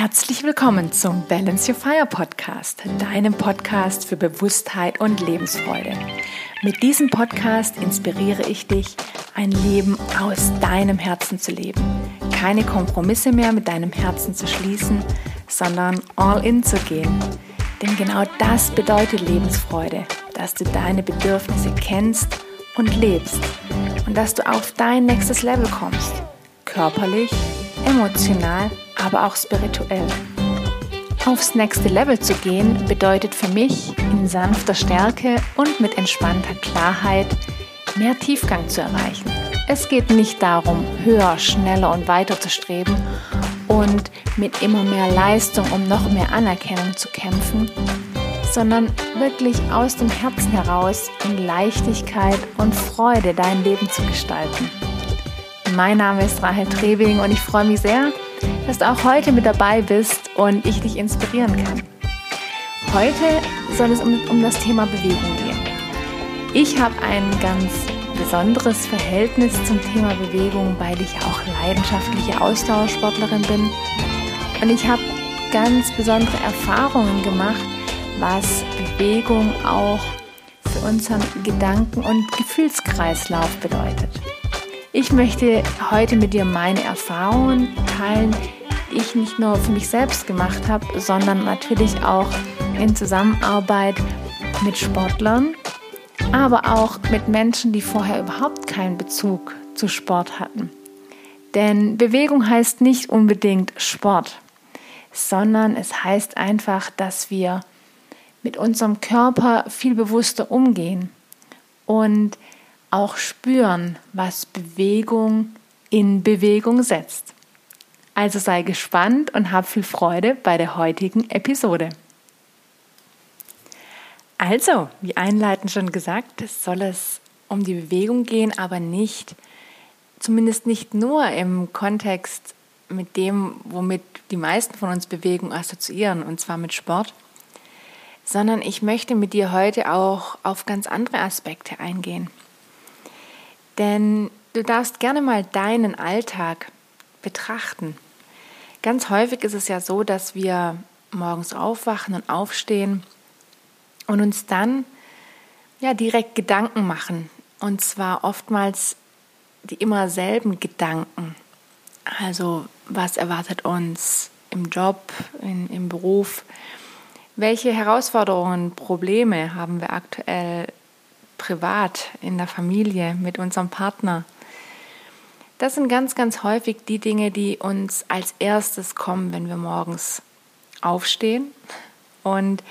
Herzlich willkommen zum Balance Your Fire Podcast, deinem Podcast für Bewusstheit und Lebensfreude. Mit diesem Podcast inspiriere ich dich, ein Leben aus deinem Herzen zu leben. Keine Kompromisse mehr mit deinem Herzen zu schließen, sondern all in zu gehen. Denn genau das bedeutet Lebensfreude, dass du deine Bedürfnisse kennst und lebst und dass du auf dein nächstes Level kommst. Körperlich, emotional, aber auch spirituell. Aufs nächste Level zu gehen bedeutet für mich in sanfter Stärke und mit entspannter Klarheit mehr Tiefgang zu erreichen. Es geht nicht darum, höher, schneller und weiter zu streben und mit immer mehr Leistung um noch mehr Anerkennung zu kämpfen, sondern wirklich aus dem Herzen heraus in Leichtigkeit und Freude dein Leben zu gestalten. Mein Name ist Rahel Trebing und ich freue mich sehr, dass du auch heute mit dabei bist und ich dich inspirieren kann. Heute soll es um, um das Thema Bewegung gehen. Ich habe ein ganz besonderes Verhältnis zum Thema Bewegung, weil ich auch leidenschaftliche Ausdauersportlerin bin. Und ich habe ganz besondere Erfahrungen gemacht, was Bewegung auch für unseren Gedanken- und Gefühlskreislauf bedeutet. Ich möchte heute mit dir meine Erfahrungen teilen, die ich nicht nur für mich selbst gemacht habe, sondern natürlich auch in Zusammenarbeit mit Sportlern, aber auch mit Menschen, die vorher überhaupt keinen Bezug zu Sport hatten. Denn Bewegung heißt nicht unbedingt Sport, sondern es heißt einfach, dass wir mit unserem Körper viel bewusster umgehen und auch spüren, was Bewegung in Bewegung setzt. Also sei gespannt und hab viel Freude bei der heutigen Episode. Also, wie einleitend schon gesagt, soll es um die Bewegung gehen, aber nicht, zumindest nicht nur im Kontext mit dem, womit die meisten von uns Bewegung assoziieren, und zwar mit Sport, sondern ich möchte mit dir heute auch auf ganz andere Aspekte eingehen. Denn du darfst gerne mal deinen Alltag betrachten. Ganz häufig ist es ja so, dass wir morgens aufwachen und aufstehen und uns dann ja direkt Gedanken machen. Und zwar oftmals die immer selben Gedanken. Also, was erwartet uns im Job, in, im Beruf? Welche Herausforderungen, Probleme haben wir aktuell privat, in der Familie, mit unserem Partner. Das sind ganz, ganz häufig die Dinge, die uns als erstes kommen, wenn wir morgens aufstehen. Und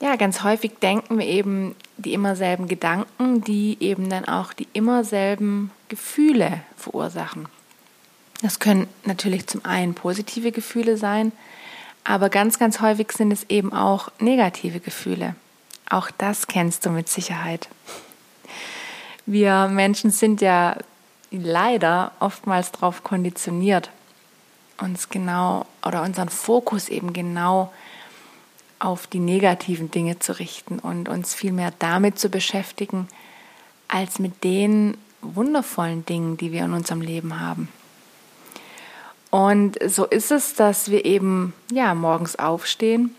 ja, ganz häufig denken wir eben die immer selben Gedanken, die eben dann auch die immer selben Gefühle verursachen. Das können natürlich zum einen positive Gefühle sein, aber ganz, ganz häufig sind es eben auch negative Gefühle. Auch das kennst du mit Sicherheit. Wir Menschen sind ja leider oftmals darauf konditioniert, uns genau oder unseren Fokus eben genau auf die negativen Dinge zu richten und uns viel mehr damit zu beschäftigen, als mit den wundervollen Dingen, die wir in unserem Leben haben. Und so ist es, dass wir eben ja morgens aufstehen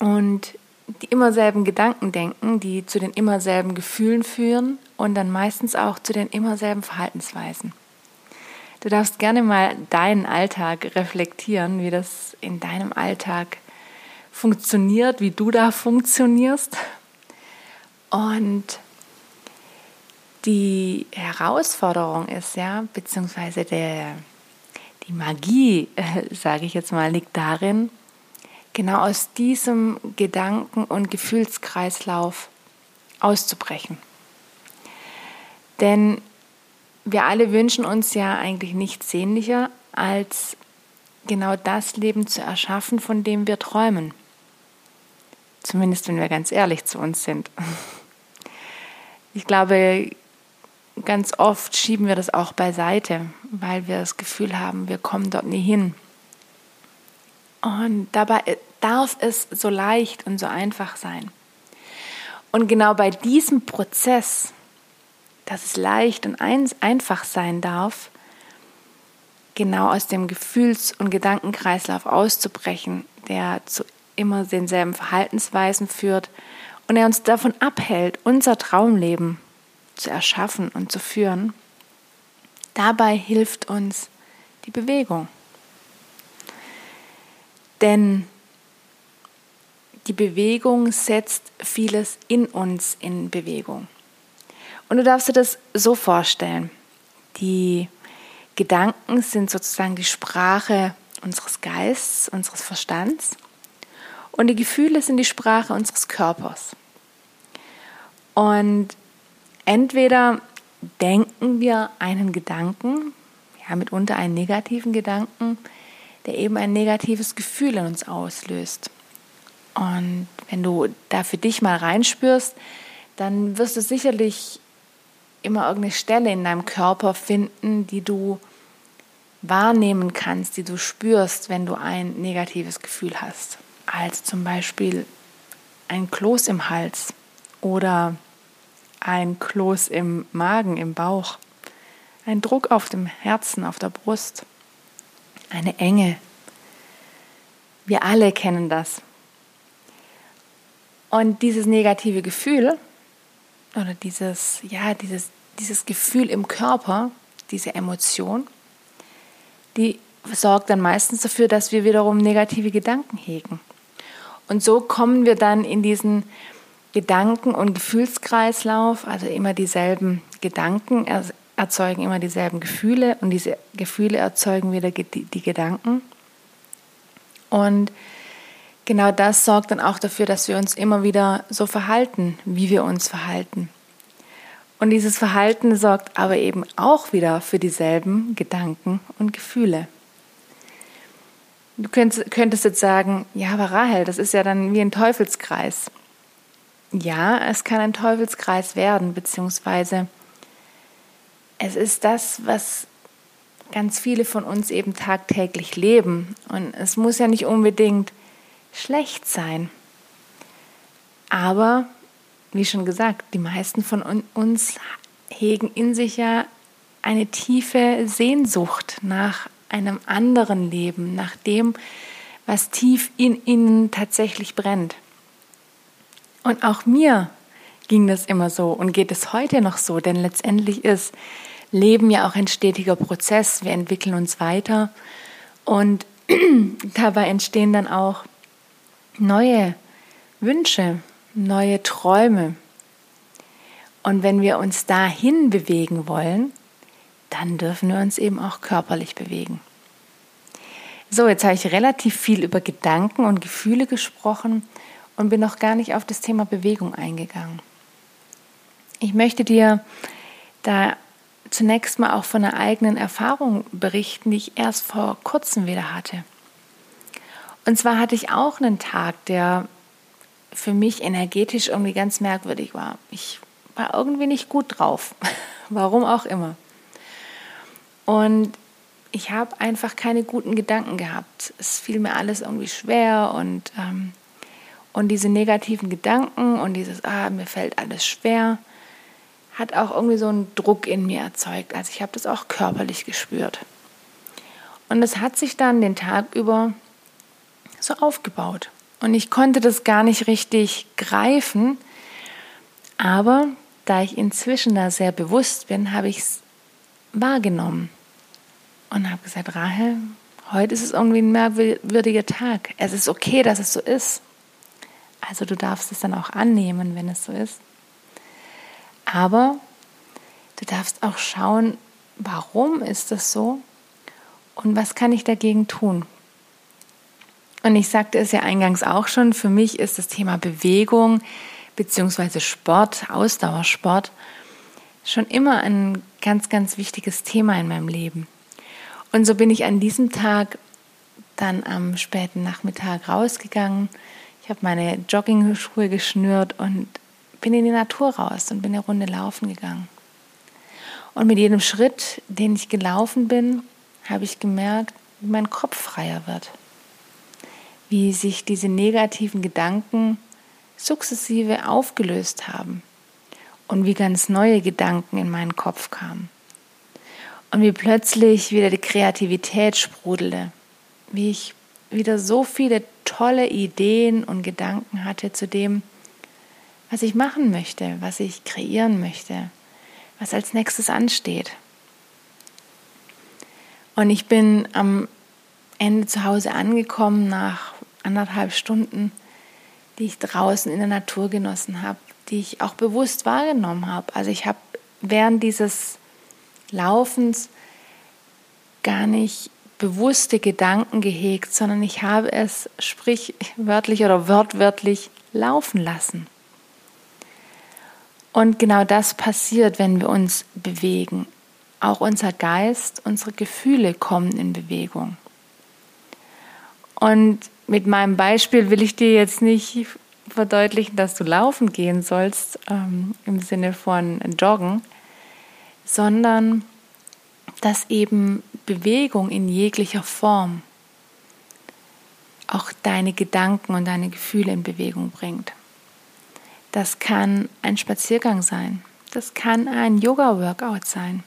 und die immer selben Gedanken denken, die zu den immer selben Gefühlen führen und dann meistens auch zu den immer selben Verhaltensweisen. Du darfst gerne mal deinen Alltag reflektieren, wie das in deinem Alltag funktioniert, wie du da funktionierst. Und die Herausforderung ist ja, beziehungsweise der, die Magie, sage ich jetzt mal, liegt darin, genau aus diesem Gedanken- und Gefühlskreislauf auszubrechen. Denn wir alle wünschen uns ja eigentlich nichts sehnlicher, als genau das Leben zu erschaffen, von dem wir träumen. Zumindest wenn wir ganz ehrlich zu uns sind. Ich glaube, ganz oft schieben wir das auch beiseite, weil wir das Gefühl haben, wir kommen dort nie hin. Und dabei darf es so leicht und so einfach sein. Und genau bei diesem Prozess, dass es leicht und einfach sein darf, genau aus dem Gefühls- und Gedankenkreislauf auszubrechen, der zu immer denselben Verhaltensweisen führt und er uns davon abhält, unser Traumleben zu erschaffen und zu führen. Dabei hilft uns die Bewegung. Denn die Bewegung setzt vieles in uns in Bewegung. Und du darfst dir das so vorstellen. Die Gedanken sind sozusagen die Sprache unseres Geistes, unseres Verstands. Und die Gefühle sind die Sprache unseres Körpers. Und entweder denken wir einen Gedanken, ja, mitunter einen negativen Gedanken, der eben ein negatives Gefühl in uns auslöst. Und wenn du da für dich mal reinspürst, dann wirst du sicherlich immer irgendeine Stelle in deinem Körper finden, die du wahrnehmen kannst, die du spürst, wenn du ein negatives Gefühl hast. Als zum Beispiel ein Kloß im Hals oder ein Kloß im Magen, im Bauch, ein Druck auf dem Herzen, auf der Brust, eine Enge. Wir alle kennen das. Und dieses negative Gefühl oder dieses, ja, dieses, dieses Gefühl im Körper, diese Emotion, die sorgt dann meistens dafür, dass wir wiederum negative Gedanken hegen. Und so kommen wir dann in diesen Gedanken- und Gefühlskreislauf, also immer dieselben Gedanken erzeugen immer dieselben Gefühle und diese Gefühle erzeugen wieder die Gedanken. Und genau das sorgt dann auch dafür, dass wir uns immer wieder so verhalten, wie wir uns verhalten. Und dieses Verhalten sorgt aber eben auch wieder für dieselben Gedanken und Gefühle. Du könntest jetzt sagen, ja, aber Rahel, das ist ja dann wie ein Teufelskreis. Ja, es kann ein Teufelskreis werden, beziehungsweise es ist das, was ganz viele von uns eben tagtäglich leben. Und es muss ja nicht unbedingt schlecht sein. Aber, wie schon gesagt, die meisten von uns hegen in sich ja eine tiefe Sehnsucht nach einem anderen Leben, nach dem, was tief in ihnen tatsächlich brennt. Und auch mir ging das immer so und geht es heute noch so, denn letztendlich ist Leben ja auch ein stetiger Prozess. Wir entwickeln uns weiter und dabei entstehen dann auch neue Wünsche, neue Träume. Und wenn wir uns dahin bewegen wollen, dann dürfen wir uns eben auch körperlich bewegen. So, jetzt habe ich relativ viel über Gedanken und Gefühle gesprochen und bin noch gar nicht auf das Thema Bewegung eingegangen. Ich möchte dir da zunächst mal auch von einer eigenen Erfahrung berichten, die ich erst vor kurzem wieder hatte. Und zwar hatte ich auch einen Tag, der für mich energetisch irgendwie ganz merkwürdig war. Ich war irgendwie nicht gut drauf, warum auch immer. Und ich habe einfach keine guten Gedanken gehabt. Es fiel mir alles irgendwie schwer und, ähm, und diese negativen Gedanken und dieses, ah, mir fällt alles schwer, hat auch irgendwie so einen Druck in mir erzeugt. Also ich habe das auch körperlich gespürt. Und es hat sich dann den Tag über so aufgebaut. Und ich konnte das gar nicht richtig greifen. Aber da ich inzwischen da sehr bewusst bin, habe ich es wahrgenommen und habe gesagt, Rahel, heute ist es irgendwie ein merkwürdiger Tag. Es ist okay, dass es so ist. Also du darfst es dann auch annehmen, wenn es so ist. Aber du darfst auch schauen, warum ist das so und was kann ich dagegen tun. Und ich sagte es ja eingangs auch schon, für mich ist das Thema Bewegung bzw. Sport, Ausdauersport, schon immer ein ganz, ganz wichtiges Thema in meinem Leben. Und so bin ich an diesem Tag dann am späten Nachmittag rausgegangen. Ich habe meine Joggingschuhe geschnürt und bin in die Natur raus und bin eine Runde laufen gegangen. Und mit jedem Schritt, den ich gelaufen bin, habe ich gemerkt, wie mein Kopf freier wird. Wie sich diese negativen Gedanken sukzessive aufgelöst haben und wie ganz neue Gedanken in meinen Kopf kamen. Und wie plötzlich wieder die Kreativität sprudelte, wie ich wieder so viele tolle Ideen und Gedanken hatte zu dem, was ich machen möchte, was ich kreieren möchte, was als nächstes ansteht. Und ich bin am Ende zu Hause angekommen nach anderthalb Stunden, die ich draußen in der Natur genossen habe, die ich auch bewusst wahrgenommen habe. Also ich habe während dieses Laufens gar nicht bewusste Gedanken gehegt, sondern ich habe es sprichwörtlich oder wortwörtlich laufen lassen. Und genau das passiert, wenn wir uns bewegen. Auch unser Geist, unsere Gefühle kommen in Bewegung. Und mit meinem Beispiel will ich dir jetzt nicht verdeutlichen, dass du laufen gehen sollst, ähm, im Sinne von joggen, sondern dass eben Bewegung in jeglicher Form auch deine Gedanken und deine Gefühle in Bewegung bringt. Das kann ein Spaziergang sein, das kann ein Yoga-Workout sein,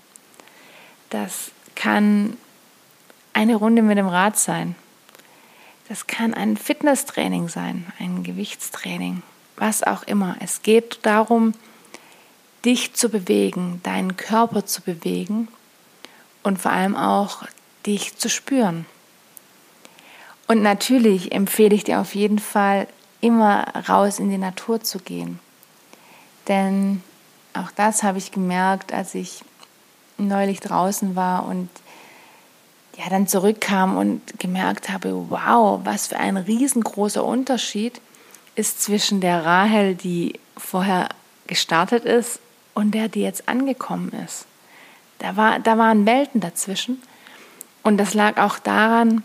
das kann eine Runde mit dem Rad sein, das kann ein Fitnesstraining sein, ein Gewichtstraining, was auch immer. Es geht darum, dich zu bewegen, deinen Körper zu bewegen und vor allem auch dich zu spüren. Und natürlich empfehle ich dir auf jeden Fall, immer raus in die Natur zu gehen. Denn auch das habe ich gemerkt, als ich neulich draußen war und ja, dann zurückkam und gemerkt habe, wow, was für ein riesengroßer Unterschied ist zwischen der Rahel, die vorher gestartet ist, und der, die jetzt angekommen ist. Da, war, da waren Welten dazwischen. Und das lag auch daran,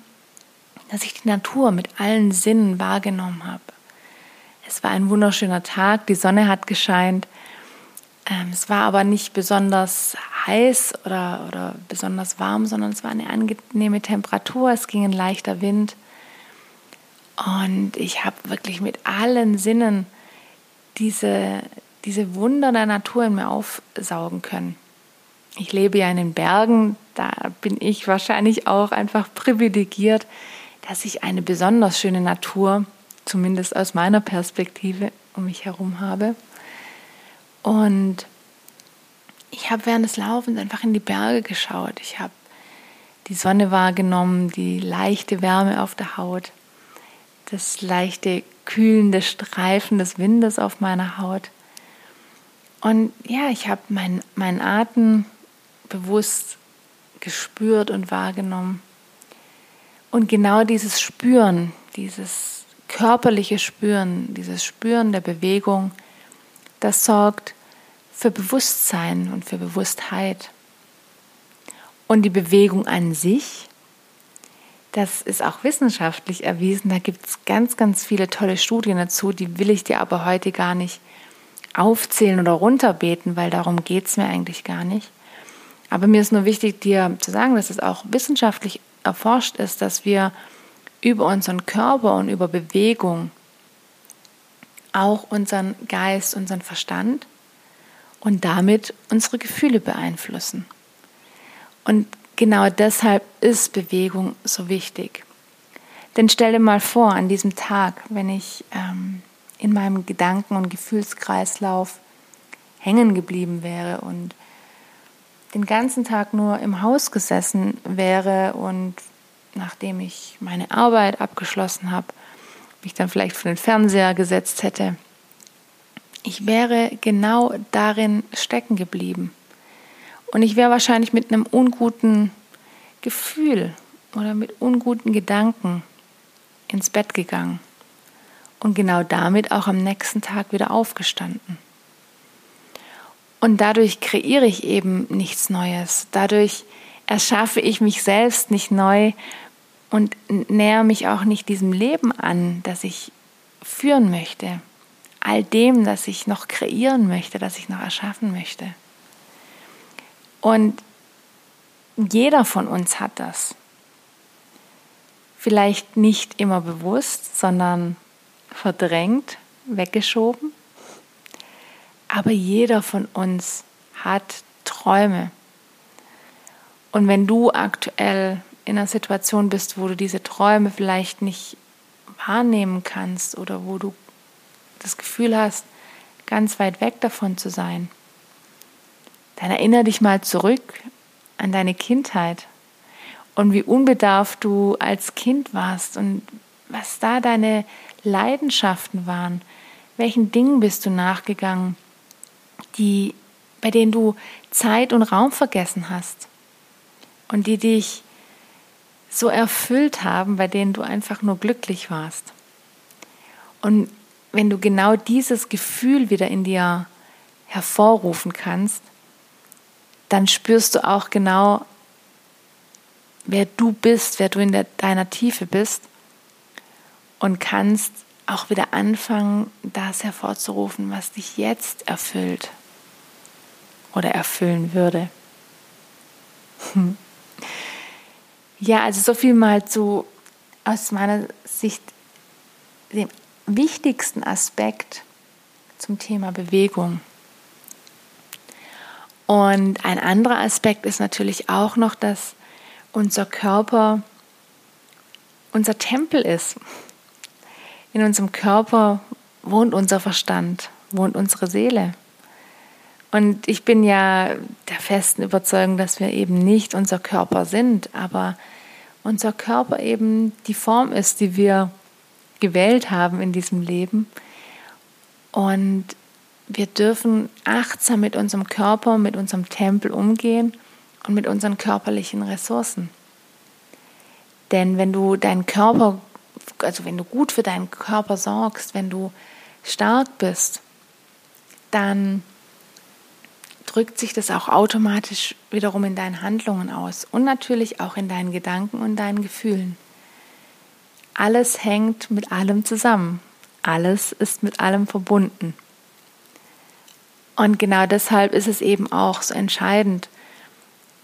dass ich die Natur mit allen Sinnen wahrgenommen habe. Es war ein wunderschöner Tag, die Sonne hat gescheint es war aber nicht besonders heiß oder, oder besonders warm, sondern es war eine angenehme Temperatur, es ging ein leichter Wind. Und ich habe wirklich mit allen Sinnen diese, diese Wunder der Natur in mir aufsaugen können. Ich lebe ja in den Bergen, da bin ich wahrscheinlich auch einfach privilegiert, dass ich eine besonders schöne Natur, zumindest aus meiner Perspektive, um mich herum habe. Und ich habe während des Laufens einfach in die Berge geschaut. Ich habe die Sonne wahrgenommen, die leichte Wärme auf der Haut, das leichte kühlende Streifen des Windes auf meiner Haut. Und ja, ich habe meinen mein Atem bewusst gespürt und wahrgenommen. Und genau dieses Spüren, dieses körperliche Spüren, dieses Spüren der Bewegung, das sorgt für Bewusstsein und für Bewusstheit. Und die Bewegung an sich, das ist auch wissenschaftlich erwiesen. Da gibt es ganz, ganz viele tolle Studien dazu. Die will ich dir aber heute gar nicht aufzählen oder runterbeten, weil darum geht es mir eigentlich gar nicht. Aber mir ist nur wichtig, dir zu sagen, dass es auch wissenschaftlich erforscht ist, dass wir über unseren Körper und über Bewegung auch unseren Geist, unseren Verstand und damit unsere Gefühle beeinflussen. Und genau deshalb ist Bewegung so wichtig. Denn stell dir mal vor, an diesem Tag, wenn ich ähm, in meinem Gedanken- und Gefühlskreislauf hängen geblieben wäre und den ganzen Tag nur im Haus gesessen wäre und nachdem ich meine Arbeit abgeschlossen habe, mich dann vielleicht vor den Fernseher gesetzt hätte. Ich wäre genau darin stecken geblieben. Und ich wäre wahrscheinlich mit einem unguten Gefühl oder mit unguten Gedanken ins Bett gegangen und genau damit auch am nächsten Tag wieder aufgestanden. Und dadurch kreiere ich eben nichts Neues. Dadurch erschaffe ich mich selbst nicht neu und näher mich auch nicht diesem Leben an, das ich führen möchte, all dem, das ich noch kreieren möchte, das ich noch erschaffen möchte. Und jeder von uns hat das. Vielleicht nicht immer bewusst, sondern verdrängt, weggeschoben. Aber jeder von uns hat Träume. Und wenn du aktuell in einer Situation bist, wo du diese Träume vielleicht nicht wahrnehmen kannst oder wo du das Gefühl hast, ganz weit weg davon zu sein, dann erinnere dich mal zurück an deine Kindheit und wie unbedarft du als Kind warst und was da deine Leidenschaften waren. Welchen Dingen bist du nachgegangen, die, bei denen du Zeit und Raum vergessen hast und die dich so erfüllt haben, bei denen du einfach nur glücklich warst. Und wenn du genau dieses Gefühl wieder in dir hervorrufen kannst, dann spürst du auch genau, wer du bist, wer du in der, deiner Tiefe bist und kannst auch wieder anfangen, das hervorzurufen, was dich jetzt erfüllt oder erfüllen würde. Ja, also so viel mal zu aus meiner Sicht dem wichtigsten Aspekt zum Thema Bewegung. Und ein anderer Aspekt ist natürlich auch noch, dass unser Körper unser Tempel ist. In unserem Körper wohnt unser Verstand, wohnt unsere Seele. Und ich bin ja der festen Überzeugung, dass wir eben nicht unser Körper sind, aber unser Körper eben die Form ist, die wir gewählt haben in diesem Leben. Und wir dürfen achtsam mit unserem Körper, mit unserem Tempel umgehen und mit unseren körperlichen Ressourcen. Denn wenn du deinen Körper, also wenn du gut für deinen Körper sorgst, wenn du stark bist, dann drückt sich das auch automatisch wiederum in deinen Handlungen aus und natürlich auch in deinen Gedanken und deinen Gefühlen. Alles hängt mit allem zusammen. Alles ist mit allem verbunden. Und genau deshalb ist es eben auch so entscheidend,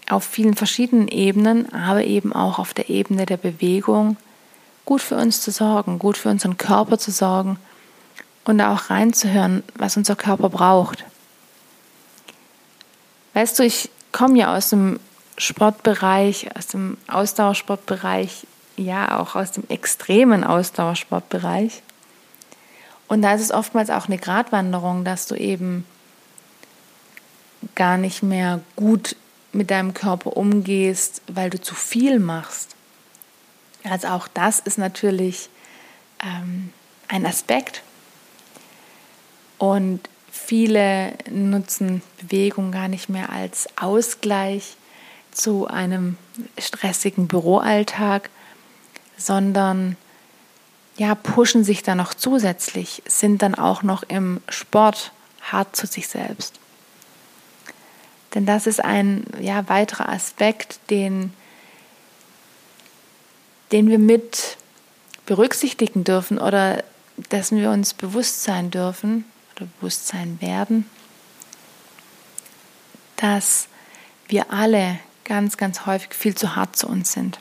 auf vielen verschiedenen Ebenen, aber eben auch auf der Ebene der Bewegung, gut für uns zu sorgen, gut für unseren Körper zu sorgen und auch reinzuhören, was unser Körper braucht. Weißt du, ich komme ja aus dem Sportbereich, aus dem Ausdauersportbereich, ja auch aus dem extremen Ausdauersportbereich. Und da ist es oftmals auch eine Gratwanderung, dass du eben gar nicht mehr gut mit deinem Körper umgehst, weil du zu viel machst. Also auch das ist natürlich ähm, ein Aspekt. Und viele nutzen Bewegung gar nicht mehr als Ausgleich zu einem stressigen Büroalltag, sondern ja, pushen sich dann noch zusätzlich, sind dann auch noch im Sport hart zu sich selbst. Denn das ist ein ja, weiterer Aspekt, den, den wir mit berücksichtigen dürfen oder dessen wir uns bewusst sein dürfen oder bewusst sein werden, dass wir alle ganz, ganz häufig viel zu hart zu uns sind.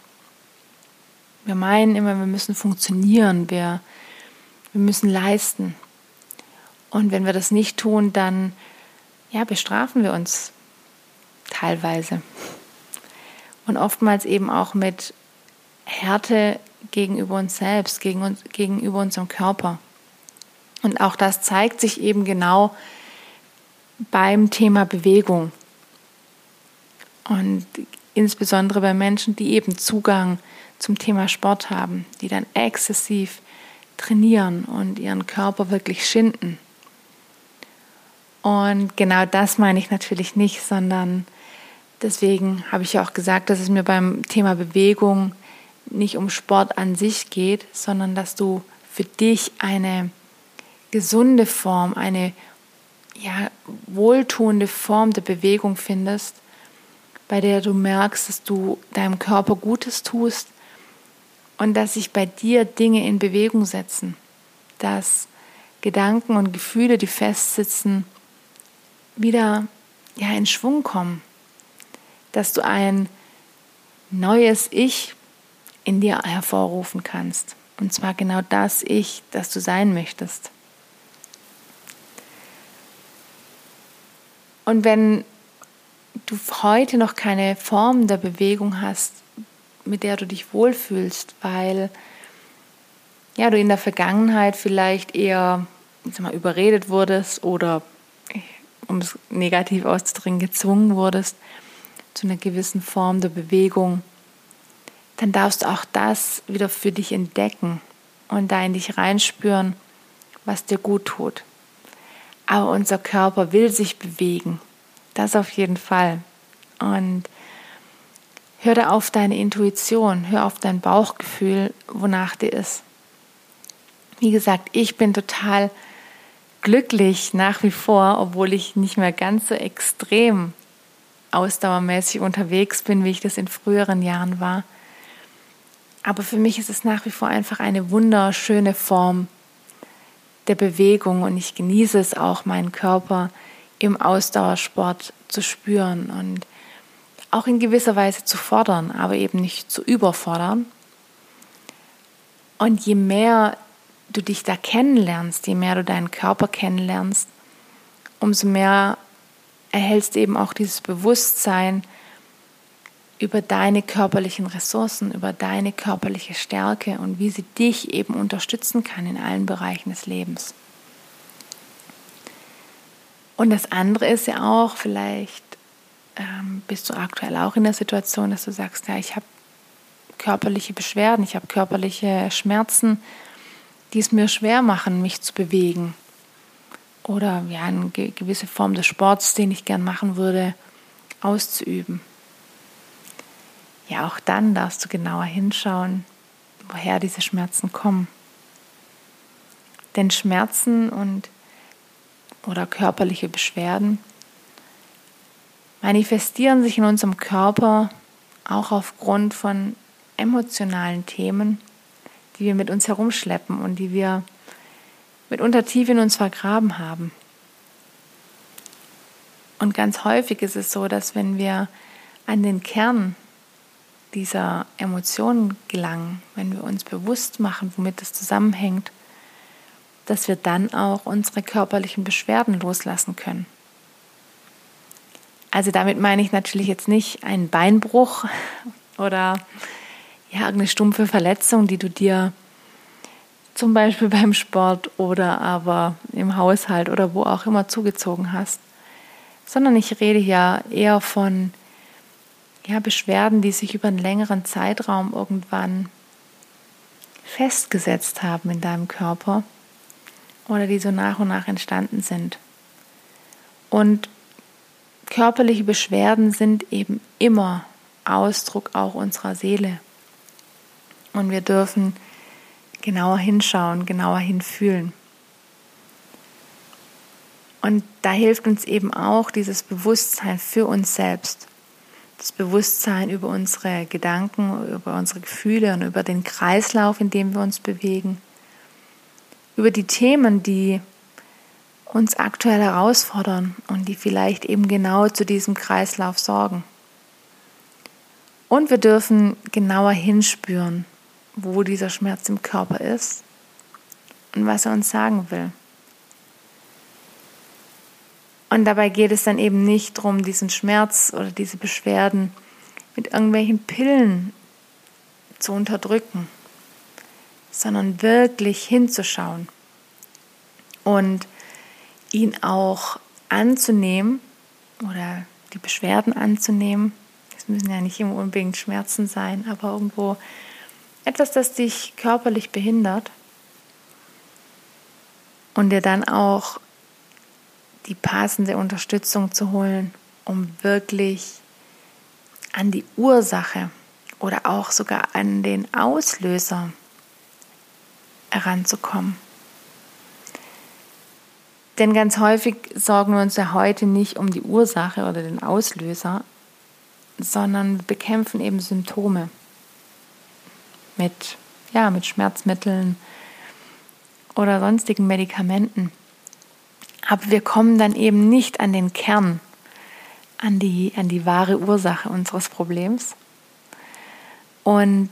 Wir meinen immer, wir müssen funktionieren, wir, wir müssen leisten. Und wenn wir das nicht tun, dann ja, bestrafen wir uns teilweise. Und oftmals eben auch mit Härte gegenüber uns selbst, gegen uns, gegenüber unserem Körper. Und auch das zeigt sich eben genau beim Thema Bewegung. Und insbesondere bei Menschen, die eben Zugang zum Thema Sport haben, die dann exzessiv trainieren und ihren Körper wirklich schinden. Und genau das meine ich natürlich nicht, sondern Deswegen habe ich ja auch gesagt, dass es mir beim Thema Bewegung nicht um Sport an sich geht, sondern dass du für dich eine gesunde Form, eine ja, wohltuende Form der Bewegung findest, bei der du merkst, dass du deinem Körper Gutes tust und dass sich bei dir Dinge in Bewegung setzen, dass Gedanken und Gefühle, die festsitzen, wieder ja, in Schwung kommen dass du ein neues Ich in dir hervorrufen kannst. Und zwar genau das Ich, das du sein möchtest. Und wenn du heute noch keine Form der Bewegung hast, mit der du dich wohlfühlst, weil ja, du in der Vergangenheit vielleicht eher sag mal, überredet wurdest oder, um es negativ auszudrücken, gezwungen wurdest zu einer gewissen Form der Bewegung, dann darfst du auch das wieder für dich entdecken und da in dich reinspüren, was dir gut tut. Aber unser Körper will sich bewegen. Das auf jeden Fall. Und hör da auf deine Intuition, hör auf dein Bauchgefühl, wonach dir ist. Wie gesagt, ich bin total glücklich nach wie vor, obwohl ich nicht mehr ganz so extrem ausdauermäßig unterwegs bin, wie ich das in früheren Jahren war. Aber für mich ist es nach wie vor einfach eine wunderschöne Form der Bewegung und ich genieße es auch, meinen Körper im Ausdauersport zu spüren und auch in gewisser Weise zu fordern, aber eben nicht zu überfordern. Und je mehr du dich da kennenlernst, je mehr du deinen Körper kennenlernst, umso mehr erhältst du eben auch dieses Bewusstsein über deine körperlichen Ressourcen, über deine körperliche Stärke und wie sie dich eben unterstützen kann in allen Bereichen des Lebens. Und das andere ist ja auch, vielleicht ähm, bist du aktuell auch in der Situation, dass du sagst, ja, ich habe körperliche Beschwerden, ich habe körperliche Schmerzen, die es mir schwer machen, mich zu bewegen. Oder ja, eine gewisse Form des Sports, den ich gern machen würde, auszuüben. Ja, auch dann darfst du genauer hinschauen, woher diese Schmerzen kommen. Denn Schmerzen und oder körperliche Beschwerden manifestieren sich in unserem Körper auch aufgrund von emotionalen Themen die wir mit uns herumschleppen und die wir mitunter tief in uns vergraben haben. Und ganz häufig ist es so, dass wenn wir an den Kern dieser Emotionen gelangen, wenn wir uns bewusst machen, womit das zusammenhängt, dass wir dann auch unsere körperlichen Beschwerden loslassen können. Also damit meine ich natürlich jetzt nicht einen Beinbruch oder ja, irgendeine stumpfe Verletzung, die du dir zum Beispiel beim Sport oder aber im Haushalt oder wo auch immer zugezogen hast, sondern ich rede ja eher von ja, Beschwerden, die sich über einen längeren Zeitraum irgendwann festgesetzt haben in deinem Körper oder die so nach und nach entstanden sind. Und körperliche Beschwerden sind eben immer Ausdruck auch unserer Seele. Und wir dürfen genauer hinschauen, genauer hinfühlen. Und da hilft uns eben auch dieses Bewusstsein für uns selbst. Das Bewusstsein über unsere Gedanken, über unsere Gefühle und über den Kreislauf, in dem wir uns bewegen. Über die Themen, die uns aktuell herausfordern und die vielleicht eben genau zu diesem Kreislauf sorgen. Und wir dürfen genauer hinspüren, wo dieser Schmerz im Körper ist und was er uns sagen will. Und dabei geht es dann eben nicht darum, diesen Schmerz oder diese Beschwerden mit irgendwelchen Pillen zu unterdrücken, sondern wirklich hinzuschauen und ihn auch anzunehmen oder die Beschwerden anzunehmen. Es müssen ja nicht immer unbedingt Schmerzen sein, aber irgendwo etwas, das dich körperlich behindert und dir dann auch die passende Unterstützung zu holen, um wirklich an die Ursache oder auch sogar an den Auslöser heranzukommen. Denn ganz häufig sorgen wir uns ja heute nicht um die Ursache oder den Auslöser, sondern bekämpfen eben Symptome mit, ja, mit Schmerzmitteln oder sonstigen Medikamenten. Aber wir kommen dann eben nicht an den Kern, an die, an die wahre Ursache unseres Problems. Und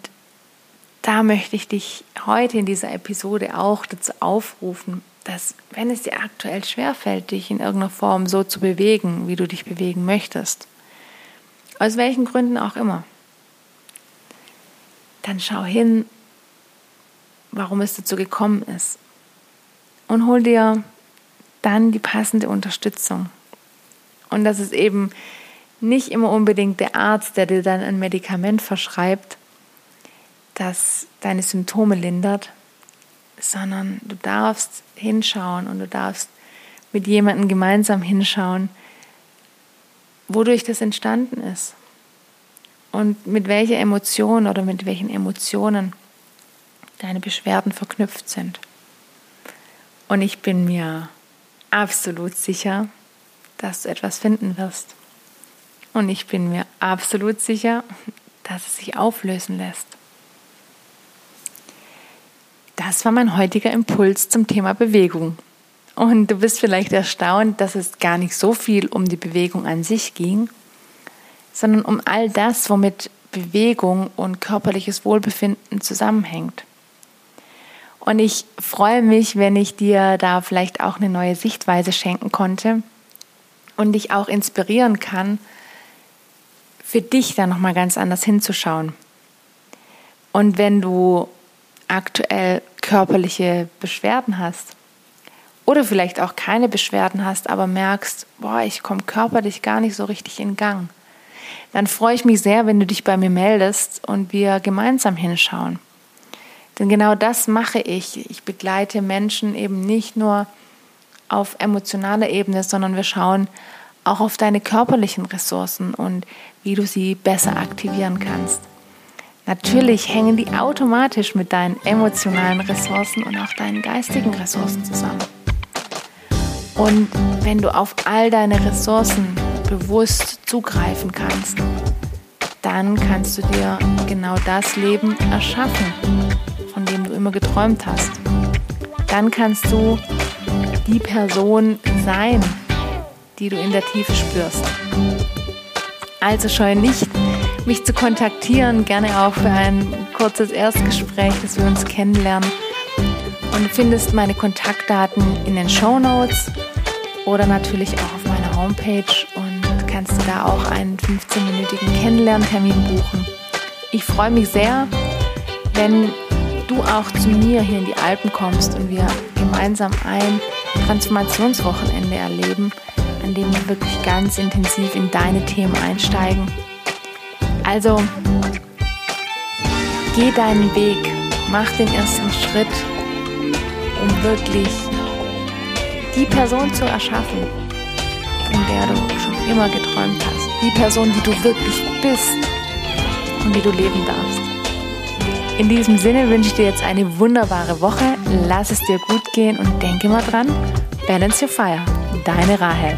da möchte ich dich heute in dieser Episode auch dazu aufrufen, dass wenn es dir aktuell schwerfällt, dich in irgendeiner Form so zu bewegen, wie du dich bewegen möchtest, aus welchen Gründen auch immer, dann schau hin, warum es dazu gekommen ist. Und hol dir dann die passende Unterstützung. Und das ist eben nicht immer unbedingt der Arzt, der dir dann ein Medikament verschreibt, das deine Symptome lindert, sondern du darfst hinschauen und du darfst mit jemandem gemeinsam hinschauen, wodurch das entstanden ist und mit welcher Emotion oder mit welchen Emotionen deine Beschwerden verknüpft sind. Und ich bin mir absolut sicher, dass du etwas finden wirst. Und ich bin mir absolut sicher, dass es sich auflösen lässt. Das war mein heutiger Impuls zum Thema Bewegung. Und du bist vielleicht erstaunt, dass es gar nicht so viel um die Bewegung an sich ging, sondern um all das, womit Bewegung und körperliches Wohlbefinden zusammenhängt. Und ich freue mich, wenn ich dir da vielleicht auch eine neue Sichtweise schenken konnte und dich auch inspirieren kann, für dich da nochmal ganz anders hinzuschauen. Und wenn du aktuell körperliche Beschwerden hast oder vielleicht auch keine Beschwerden hast, aber merkst, boah, ich komme körperlich gar nicht so richtig in Gang, dann freue ich mich sehr, wenn du dich bei mir meldest und wir gemeinsam hinschauen. Denn genau das mache ich. Ich begleite Menschen eben nicht nur auf emotionaler Ebene, sondern wir schauen auch auf deine körperlichen Ressourcen und wie du sie besser aktivieren kannst. Natürlich hängen die automatisch mit deinen emotionalen Ressourcen und auch deinen geistigen Ressourcen zusammen. Und wenn du auf all deine Ressourcen bewusst zugreifen kannst, dann kannst du dir genau das Leben erschaffen, von dem du immer geträumt hast. Dann kannst du die Person sein, die du in der Tiefe spürst. Also scheue nicht, mich zu kontaktieren, gerne auch für ein kurzes Erstgespräch, dass wir uns kennenlernen. Und du findest meine Kontaktdaten in den Show Notes oder natürlich auch auf meiner Homepage und kannst du da auch einen 15-minütigen Kennenlerntermin buchen. Ich freue mich sehr, wenn du auch zu mir hier in die Alpen kommst und wir gemeinsam ein Transformationswochenende erleben, an dem wir wirklich ganz intensiv in deine Themen einsteigen. Also, geh deinen Weg, mach den ersten Schritt, um wirklich die Person zu erschaffen, von der du schon immer geträumt hast. Die Person, die du wirklich bist und die du leben darfst. In diesem Sinne wünsche ich dir jetzt eine wunderbare Woche. Lass es dir gut gehen und denke mal dran, balance your fire. Deine Rahel.